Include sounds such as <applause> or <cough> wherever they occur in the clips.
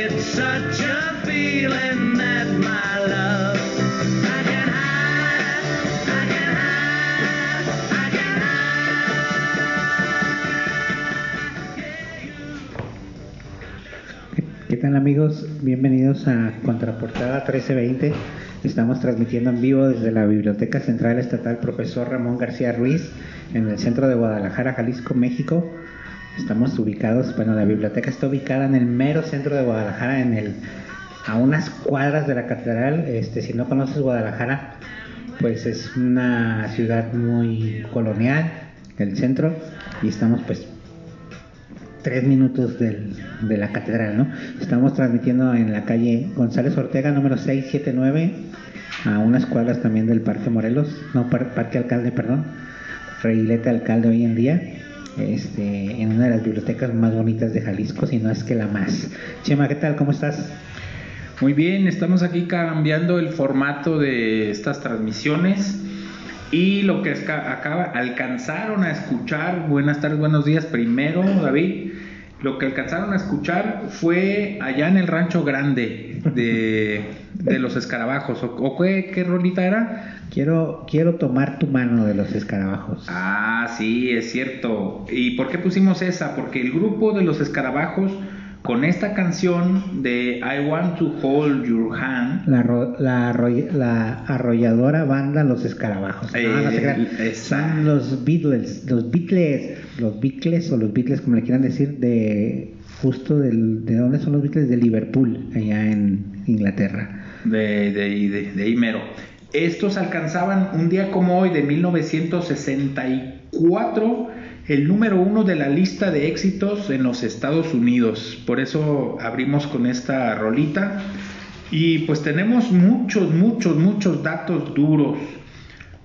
¿Qué tal amigos? Bienvenidos a Contraportada 1320. Estamos transmitiendo en vivo desde la Biblioteca Central Estatal Profesor Ramón García Ruiz en el centro de Guadalajara, Jalisco, México. Estamos ubicados, bueno, la biblioteca está ubicada en el mero centro de Guadalajara, en el a unas cuadras de la catedral. Este, si no conoces Guadalajara, pues es una ciudad muy colonial, el centro, y estamos pues tres minutos del, de la catedral, ¿no? Estamos transmitiendo en la calle González Ortega, número 679, a unas cuadras también del Parque Morelos, no, Par- Parque Alcalde, perdón, Reilete Alcalde hoy en día, este, en una de las bibliotecas más bonitas de Jalisco, si no es que la más. Chema, ¿qué tal? ¿Cómo estás? Muy bien, estamos aquí cambiando el formato de estas transmisiones y lo que acaba, alcanzaron a escuchar, buenas tardes, buenos días primero, David, lo que alcanzaron a escuchar fue allá en el rancho grande de, de los escarabajos, ¿o, o qué, qué rolita era? Quiero, quiero tomar tu mano de los escarabajos. Ah, sí, es cierto. ¿Y por qué pusimos esa? Porque el grupo de los escarabajos, con esta canción de I Want to Hold Your Hand, La, arrolladora banda Los Escarabajos. Eh, no esa. Son los Beatles, los Beatles, los Beatles o los Beatles como le quieran decir, de justo del, de dónde son los Beatles de Liverpool, allá en Inglaterra. de, de, de, de Imero. Estos alcanzaban un día como hoy de 1964 el número uno de la lista de éxitos en los Estados Unidos. Por eso abrimos con esta rolita. Y pues tenemos muchos, muchos, muchos datos duros.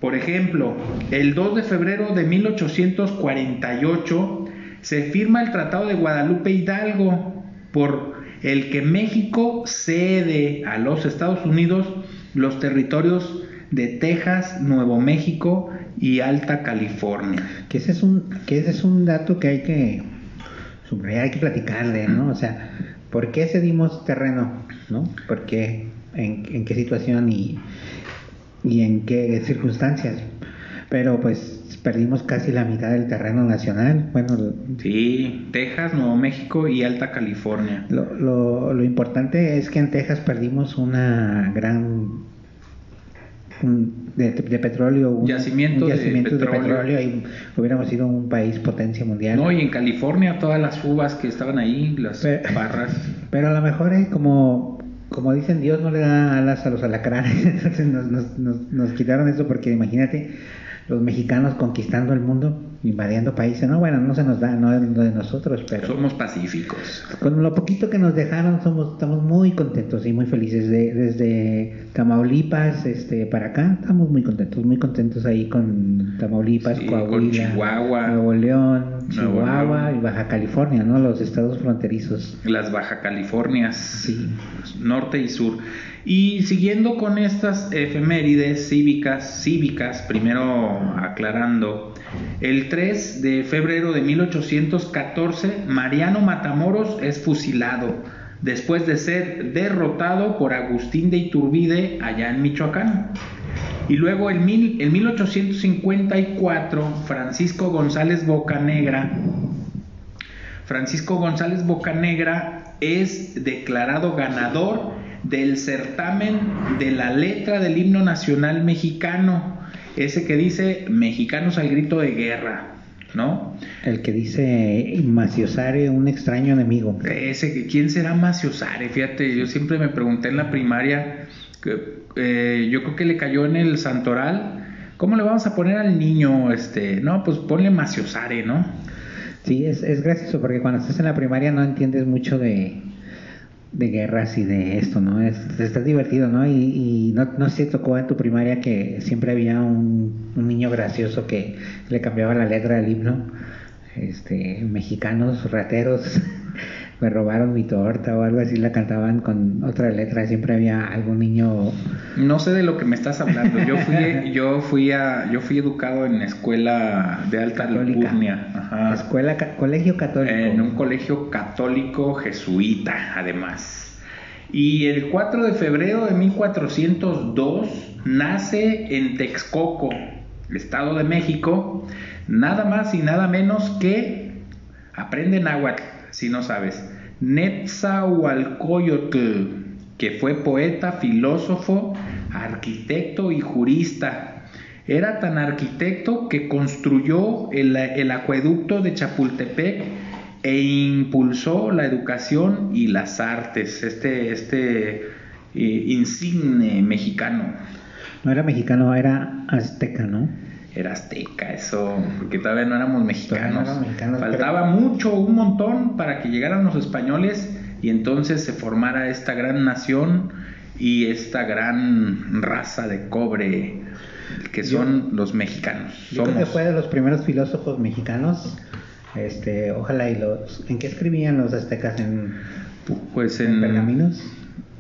Por ejemplo, el 2 de febrero de 1848 se firma el Tratado de Guadalupe Hidalgo, por el que México cede a los Estados Unidos los territorios de Texas, Nuevo México y Alta California. Que ese es un, que ese es un dato que hay que subrayar, hay que platicar de, ¿no? O sea, ¿por qué cedimos terreno? ¿No? ¿Por qué? ¿En, en qué situación y, y en qué circunstancias? Pero pues perdimos casi la mitad del terreno nacional. Bueno, Sí, Texas, Nuevo México y Alta California. lo, lo, lo importante es que en Texas perdimos una gran un- de, de petróleo, un, Yacimiento un de yacimiento de petróleo. petróleo y hubiéramos sido un país potencia mundial. No, y en California todas las uvas que estaban ahí, las Pero- barras. <laughs> Pero a lo mejor eh, como, como dicen, Dios no le da alas a los alacranes, <laughs> entonces nos, nos, nos, nos quitaron eso porque imagínate los mexicanos conquistando el mundo, invadiendo países, no, bueno, no se nos da, no es de nosotros, pero Somos pacíficos. con lo poquito que nos dejaron somos, estamos muy contentos y muy felices, de, desde Tamaulipas este, para acá, estamos muy contentos, muy contentos ahí con Tamaulipas, Sí, con Coahuila, Chihuahua, Nuevo León, Nuevo Chihuahua León. y Baja California, ¿no? Los estados fronterizos. Las Baja Californias, Sí. norte y sur. Y siguiendo con estas efemérides cívicas, cívicas, primero aclarando, el 3 de febrero de 1814, Mariano Matamoros es fusilado después de ser derrotado por Agustín de Iturbide allá en Michoacán. Y luego en, mil, en 1854, Francisco González Bocanegra Francisco González Bocanegra es declarado ganador del certamen de la letra del himno nacional mexicano, ese que dice mexicanos al grito de guerra, ¿no? El que dice Maciosare, un extraño enemigo. Ese que quién será Maciosare, fíjate, yo siempre me pregunté en la primaria, eh, yo creo que le cayó en el santoral, ¿cómo le vamos a poner al niño? Este, no, pues ponle Maciosare, ¿no? Sí, es, es gracioso porque cuando estás en la primaria no entiendes mucho de, de guerras y de esto, ¿no? Es, estás divertido, ¿no? Y, y no, no sé tocó en tu primaria que siempre había un, un niño gracioso que le cambiaba la letra del himno. Este, mexicanos, rateros, <laughs> me robaron mi torta o algo así, la cantaban con otra letra. Siempre había algún niño No sé de lo que me estás hablando. Yo fui, <laughs> yo fui a, yo fui educado en escuela de alta alcurnia, ajá. Escuela, ca- colegio católico. en un colegio católico jesuita, además. Y el 4 de febrero de 1402 nace en Texcoco, Estado de México, nada más y nada menos que, aprende náhuatl si no sabes, Netzahualcoyotl, que fue poeta, filósofo, arquitecto y jurista. Era tan arquitecto que construyó el, el acueducto de Chapultepec e impulsó la educación y las artes, este, este eh, insigne mexicano. No era mexicano, era azteca, ¿no? Era azteca, eso, porque todavía no éramos mexicanos. No mexicanos, Faltaba mucho, un montón, para que llegaran los españoles y entonces se formara esta gran nación y esta gran raza de cobre que Yo- son los mexicanos. Yo creo que Somos. fue de los primeros filósofos mexicanos. Este, ojalá y los. ¿En qué escribían los aztecas? ¿En, Pues en en, pergaminos?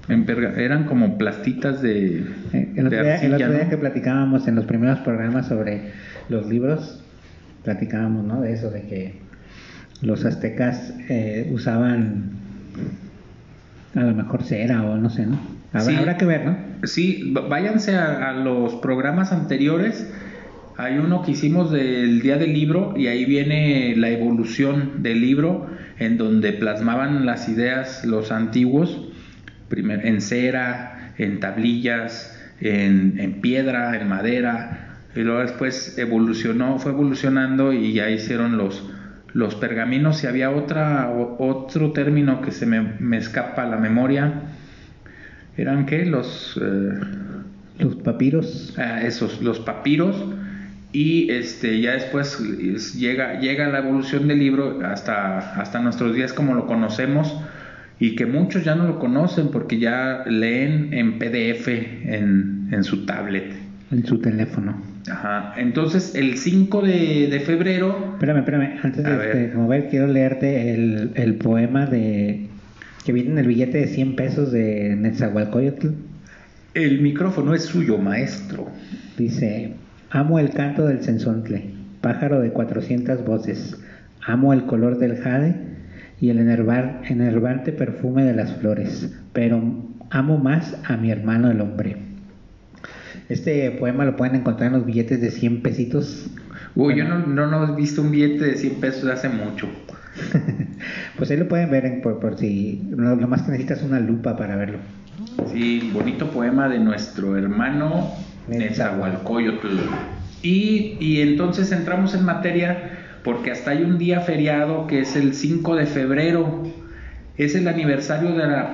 Eran como plastitas de, Eh, El otro, de día, el arcilla, otro día ¿no? que platicábamos en los primeros programas sobre los libros, platicábamos, ¿no? De eso, de que los aztecas eh, usaban a lo mejor cera o no sé, ¿no? Habrá, Sí. habrá que ver, ¿no? Sí, váyanse a, a los programas anteriores. Hay uno que hicimos del Día del Libro y ahí viene la evolución del libro en donde plasmaban las ideas los antiguos, primer, en cera, en tablillas, en, en piedra, en madera, y luego después evolucionó, fue evolucionando y ya hicieron los, los pergaminos y había otra, o- otro término que se me, me escapa a la memoria. ¿Eran qué? Los... eh, Los papiros. Ah, esos, los papiros, y este, ya después es- llega, llega la evolución del libro hasta, hasta nuestros días como lo conocemos, y que muchos ya no lo conocen porque ya leen en PDF en, en su tablet. en su teléfono. Ajá. Entonces, el 5 de, de febrero, Espérame, espérame, antes de ver. mover, quiero leerte el, el poema de que viene en el billete de 100 pesos de Netzahualcoyotl. el micrófono es suyo, maestro. Dice, amo el canto del cenzontle, pájaro de 400 voces, amo el color del jade y el enervar- enervante perfume de las flores, pero amo más a mi hermano el hombre. Este poema lo pueden encontrar en los billetes de 100 pesitos. Uy, yo no, no, no he visto un billete de 100 pesos hace mucho. <laughs> Pues ahí lo pueden ver en- por, por si, lo, lo más que necesitas es una lupa para verlo. Sí, bonito poema de nuestro hermano Netzahualcoyotl. Y, y entonces entramos en materia porque hasta hay un día feriado que es el 5 de febrero. Es el aniversario de la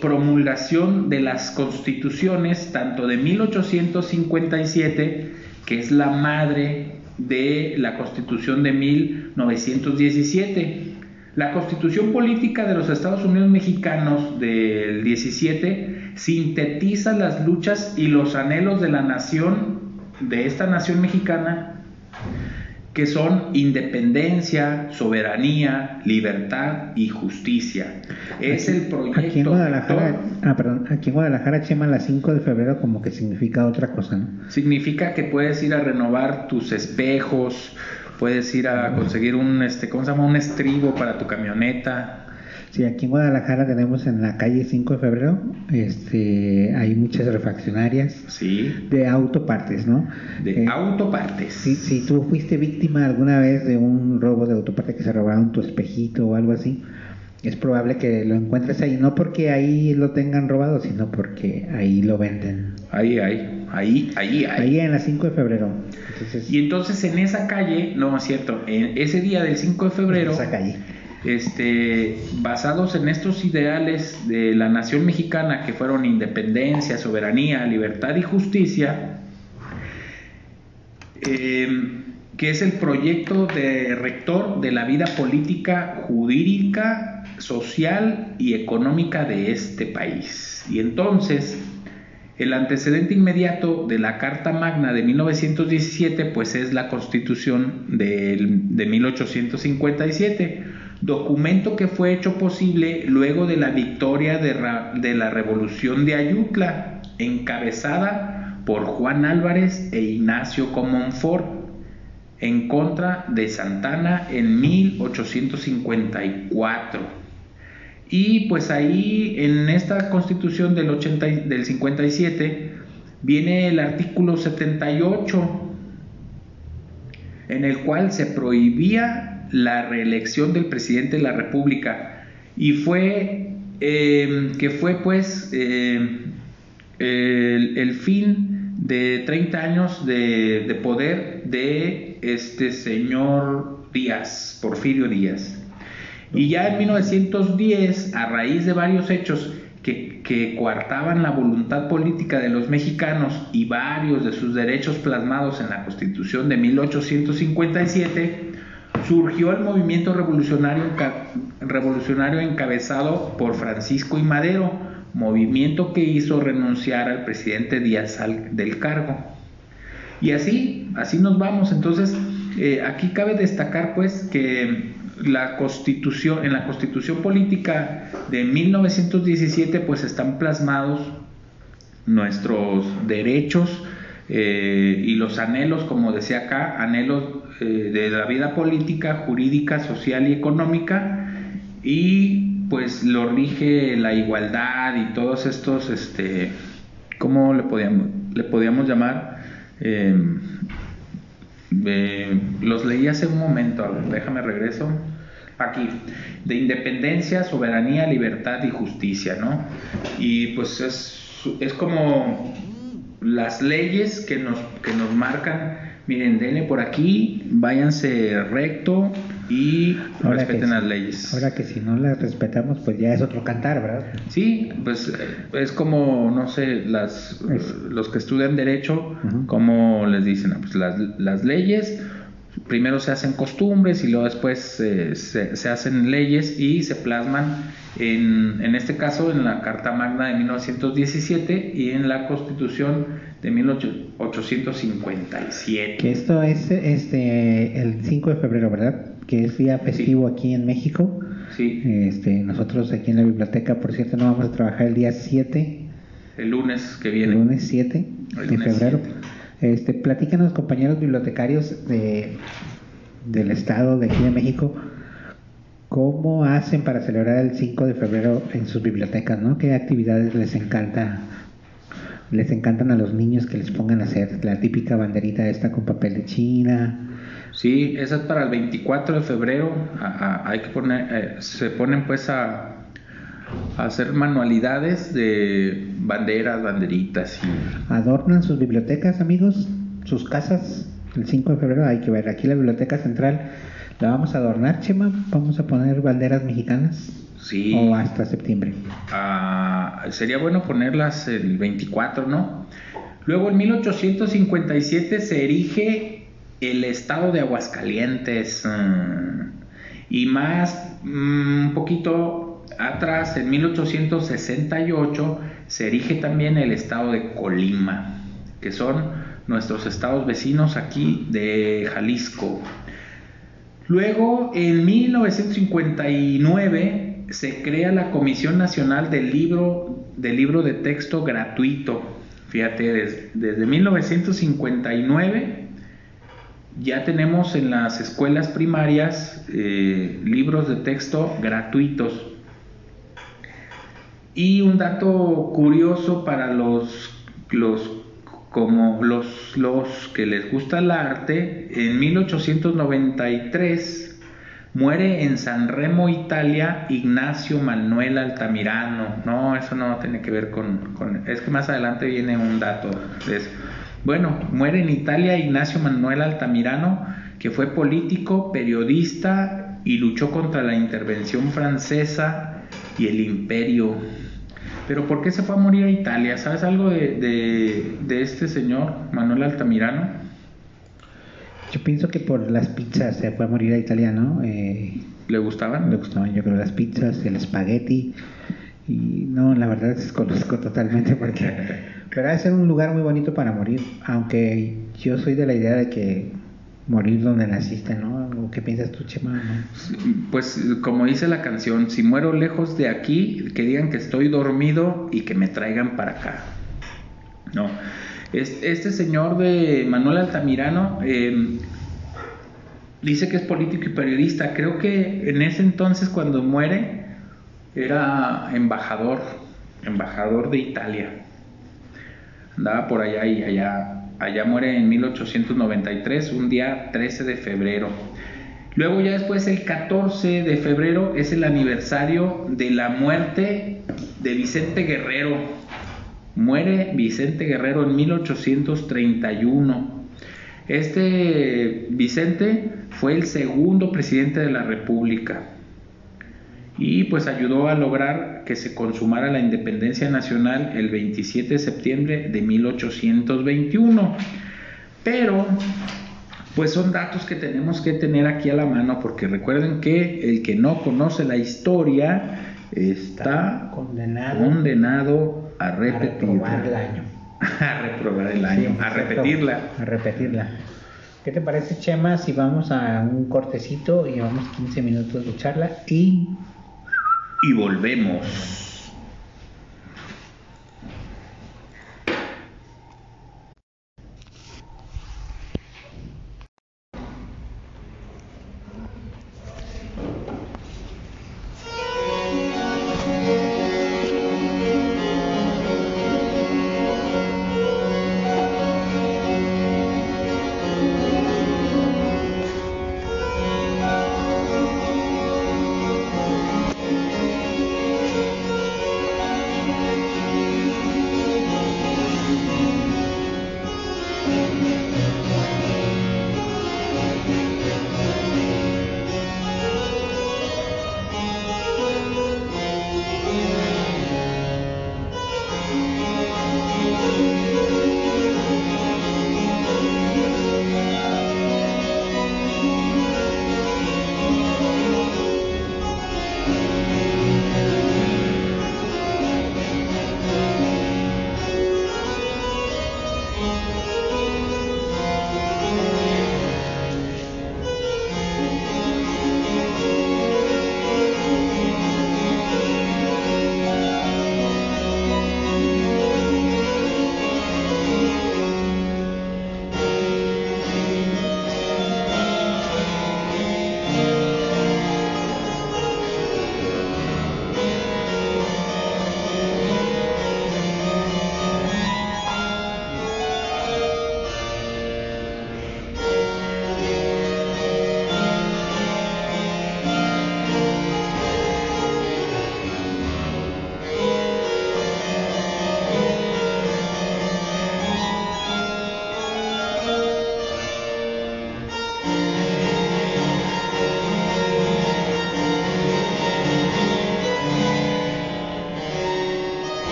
promulgación de las constituciones, tanto de 1857, que es la madre de la constitución de 1917. La constitución política de los Estados Unidos mexicanos del 17 sintetiza las luchas y los anhelos de la nación, de esta nación mexicana, que son independencia, soberanía, libertad y justicia. Es el proyecto. Aquí en Guadalajara, ah, perdón, aquí en Guadalajara, Chema, la 5 de febrero como que significa otra cosa, ¿no? Significa que puedes ir a renovar tus espejos, puedes ir a conseguir un, este, ¿cómo se llama? Un estribo para tu camioneta. Sí, aquí en Guadalajara tenemos en la calle 5 de febrero, este, hay muchas refaccionarias Sí, de autopartes, ¿no? de Eh, autopartes. si, si tú fuiste víctima alguna vez de un robo de autoparte que se robaron tu espejito o algo así, es probable que lo encuentres ahí, no porque ahí lo tengan robado, sino porque ahí lo venden. Ahí, ahí, ahí, ahí, ahí. Ahí en la 5 de febrero. Entonces, Y entonces en esa calle, no es cierto, en ese día del 5 de febrero, esa calle. Este, basados en estos ideales de la nación mexicana que fueron independencia, soberanía, libertad y justicia, eh, que es el proyecto de rector de la vida política, jurídica, social y económica de este país. Y entonces, el antecedente inmediato de la Carta Magna de 1917, pues es la Constitución de 1857, documento que fue hecho posible luego de la victoria de, la Revolución de Ayutla, encabezada por Juan Álvarez e Ignacio Comonfort en contra de Santana en 1854. Y pues ahí en esta constitución del, 80, y- del 57 viene el artículo 78 en el cual se prohibía la reelección del presidente de la República y fue eh, que fue pues eh, el, fin de 30 años de, de poder de este señor Díaz, Porfirio Díaz. Y ya en 1910, a raíz de varios hechos que, que coartaban la voluntad política de los mexicanos y varios de sus derechos plasmados en la Constitución de 1857, surgió el movimiento revolucionario, revolucionario encabezado por Francisco y Madero, movimiento que hizo renunciar al presidente Díaz del cargo. Y así, así nos vamos. Entonces, eh, aquí cabe destacar pues que la constitución, en la constitución política de 1917 pues están plasmados nuestros derechos eh, y los anhelos, como decía acá, anhelos eh, de la vida política, jurídica, social y económica y pues lo rige la igualdad y todos estos, este, ¿cómo le podíamos, le podíamos llamar? Eh, los leí hace un momento, a ver, déjame regreso. Aquí, de independencia, soberanía, libertad y justicia, ¿no? Y pues es, es como las leyes que nos, que nos marcan, miren, denle por aquí, váyanse recto y Ahora respeten sí. las leyes. Ahora que si no las respetamos, pues ya es otro cantar, ¿verdad? Sí, pues eh, es como, no sé, las, Es- los que estudian derecho, Ujú. como les dicen, Ah, pues las, las leyes, primero se hacen costumbres y luego después eh, se, se hacen leyes y se plasman en, en este caso en la Carta Magna de 1917 y en la Constitución de 1857. Que esto es este el 5 de febrero, ¿verdad? Que es día festivo aquí en México. Sí, Este, nosotros aquí en la biblioteca, por cierto, no vamos a trabajar el día 7, el lunes que el viene. lunes 7 El de lunes febrero. 7. Este, platícanos, compañeros bibliotecarios de, del estado de aquí de México, ¿cómo hacen para celebrar el 5 de febrero en sus bibliotecas, no? ¿Qué actividades les encanta? Les encantan a los niños que les pongan a hacer la típica banderita esta con papel de China. Sí, esa es para el 24 de febrero. A- a- hay que poner, eh, se ponen pues a, a hacer manualidades de banderas, banderitas y adornan sus bibliotecas, amigos, sus casas. El 5 de febrero hay que ver aquí la biblioteca central. La vamos a adornar, Chema. Vamos a poner banderas mexicanas. Sí. O hasta septiembre. Ah, sería bueno ponerlas el 24, ¿no? Luego en 1857 se erige el estado de Aguascalientes mm, y más mm, un poquito atrás, en 1868 se erige también el estado de Colima, que son nuestros estados vecinos aquí de Jalisco. Luego, en 1959, se crea la Comisión Nacional del Libro, del libro de Texto Gratuito. Fíjate, des- desde 1959 ya tenemos en las escuelas primarias eh, libros de texto gratuitos. Y un dato curioso para los, los como los, los que les gusta el arte, en 1893 muere en San Remo, Italia, Ignacio Manuel Altamirano. No, eso no tiene que ver con, Es que más adelante viene un dato de eso. Bueno, muere en Italia Ignacio Manuel Altamirano, que fue político, periodista y luchó contra la intervención francesa y el imperio. Pero ¿por qué se fue a morir a Italia? ¿Sabes algo de- de este señor, Manuel Altamirano? Yo pienso que por las pizzas se fue a morir a Italia, ¿no? Eh, ¿Le gustaban? le gustaban, yo creo, las pizzas, el espagueti. Y no, la verdad desconozco totalmente porque. <laughs> Pero ser un lugar muy bonito para morir. Aunque yo soy de la idea de que morir donde naciste, ¿no? ¿O ¿Qué piensas tú, Chema? ¿No? Pues como dice la canción, si muero lejos de aquí, que digan que estoy dormido y que me traigan para acá. No. Es- Este señor de Manuel Altamirano eh, dice que es político y periodista. Creo que en ese entonces cuando muere era embajador, embajador de Italia. Andaba por allá y allá, allá muere en 1893, un día 13 de febrero. Luego ya después el 14 de febrero es el aniversario de la muerte de Vicente Guerrero. Muere Vicente Guerrero en 1831. Este Vicente fue el segundo presidente de la República y pues ayudó a lograr que se consumara la independencia nacional el 27 de septiembre de 1821. Pero pues son datos que tenemos que tener aquí a la mano porque recuerden que el que no conoce la historia está, condenado, condenado a a reprobar el repetirla. año. <laughs> A reprobar el año, Sí, a repetirla. A repetirla. ¿Qué te parece, Chema, si vamos a un cortecito y vamos 15 minutos de charla y Y volvemos.